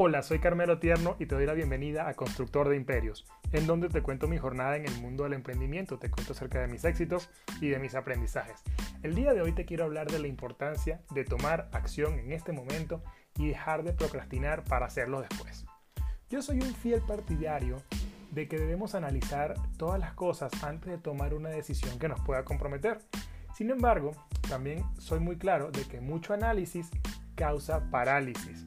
Hola, soy Carmelo Tierno y te doy la bienvenida a Constructor de Imperios, en donde te cuento mi jornada en el mundo del emprendimiento, te cuento acerca de mis éxitos y de mis aprendizajes. El día de hoy te quiero hablar de la importancia de tomar acción en este momento y dejar de procrastinar para hacerlo después. Yo soy un fiel partidario de que debemos analizar todas las cosas antes de tomar una decisión que nos pueda comprometer. Sin embargo, también soy muy claro de que mucho análisis causa parálisis.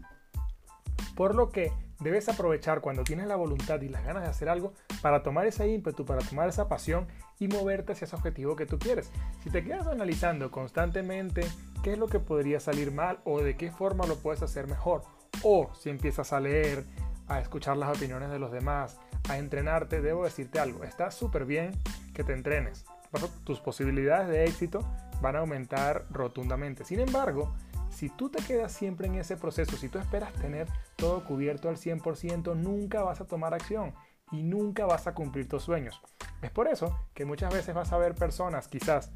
Por lo que debes aprovechar cuando tienes la voluntad y las ganas de hacer algo para tomar ese ímpetu, para tomar esa pasión y moverte hacia ese objetivo que tú quieres. Si te quedas analizando constantemente qué es lo que podría salir mal o de qué forma lo puedes hacer mejor, o si empiezas a leer, a escuchar las opiniones de los demás, a entrenarte, debo decirte algo, está súper bien que te entrenes. Tus posibilidades de éxito van a aumentar rotundamente. Sin embargo, si tú te quedas siempre en ese proceso, si tú esperas tener todo cubierto al 100%, nunca vas a tomar acción y nunca vas a cumplir tus sueños. Es por eso que muchas veces vas a ver personas quizás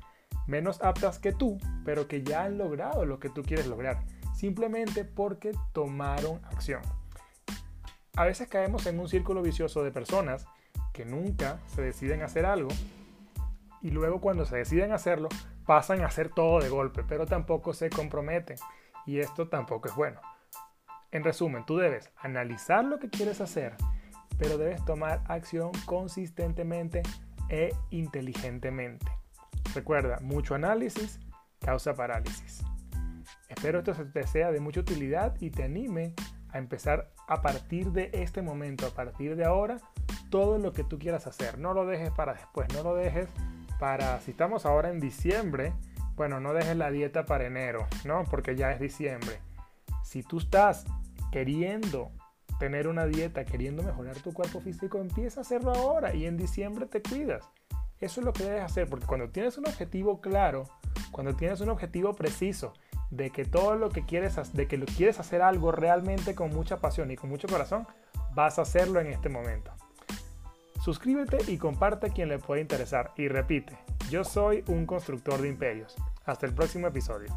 menos aptas que tú, pero que ya han logrado lo que tú quieres lograr, simplemente porque tomaron acción. A veces caemos en un círculo vicioso de personas que nunca se deciden hacer algo y luego cuando se deciden hacerlo pasan a hacer todo de golpe, pero tampoco se comprometen. Y esto tampoco es bueno. En resumen, tú debes analizar lo que quieres hacer, pero debes tomar acción consistentemente e inteligentemente. Recuerda, mucho análisis causa parálisis. Espero esto te sea de mucha utilidad y te anime a empezar a partir de este momento, a partir de ahora, todo lo que tú quieras hacer. No lo dejes para después, no lo dejes para, si estamos ahora en diciembre, bueno, no dejes la dieta para enero, ¿no? Porque ya es diciembre. Si tú estás queriendo tener una dieta, queriendo mejorar tu cuerpo físico, empieza a hacerlo ahora y en diciembre te cuidas. Eso es lo que debes hacer, porque cuando tienes un objetivo claro, cuando tienes un objetivo preciso de que todo lo que quieres, de que lo quieres hacer algo realmente con mucha pasión y con mucho corazón, vas a hacerlo en este momento. Suscríbete y comparte a quien le pueda interesar. Y repite, yo soy un constructor de imperios. Hasta el próximo episodio.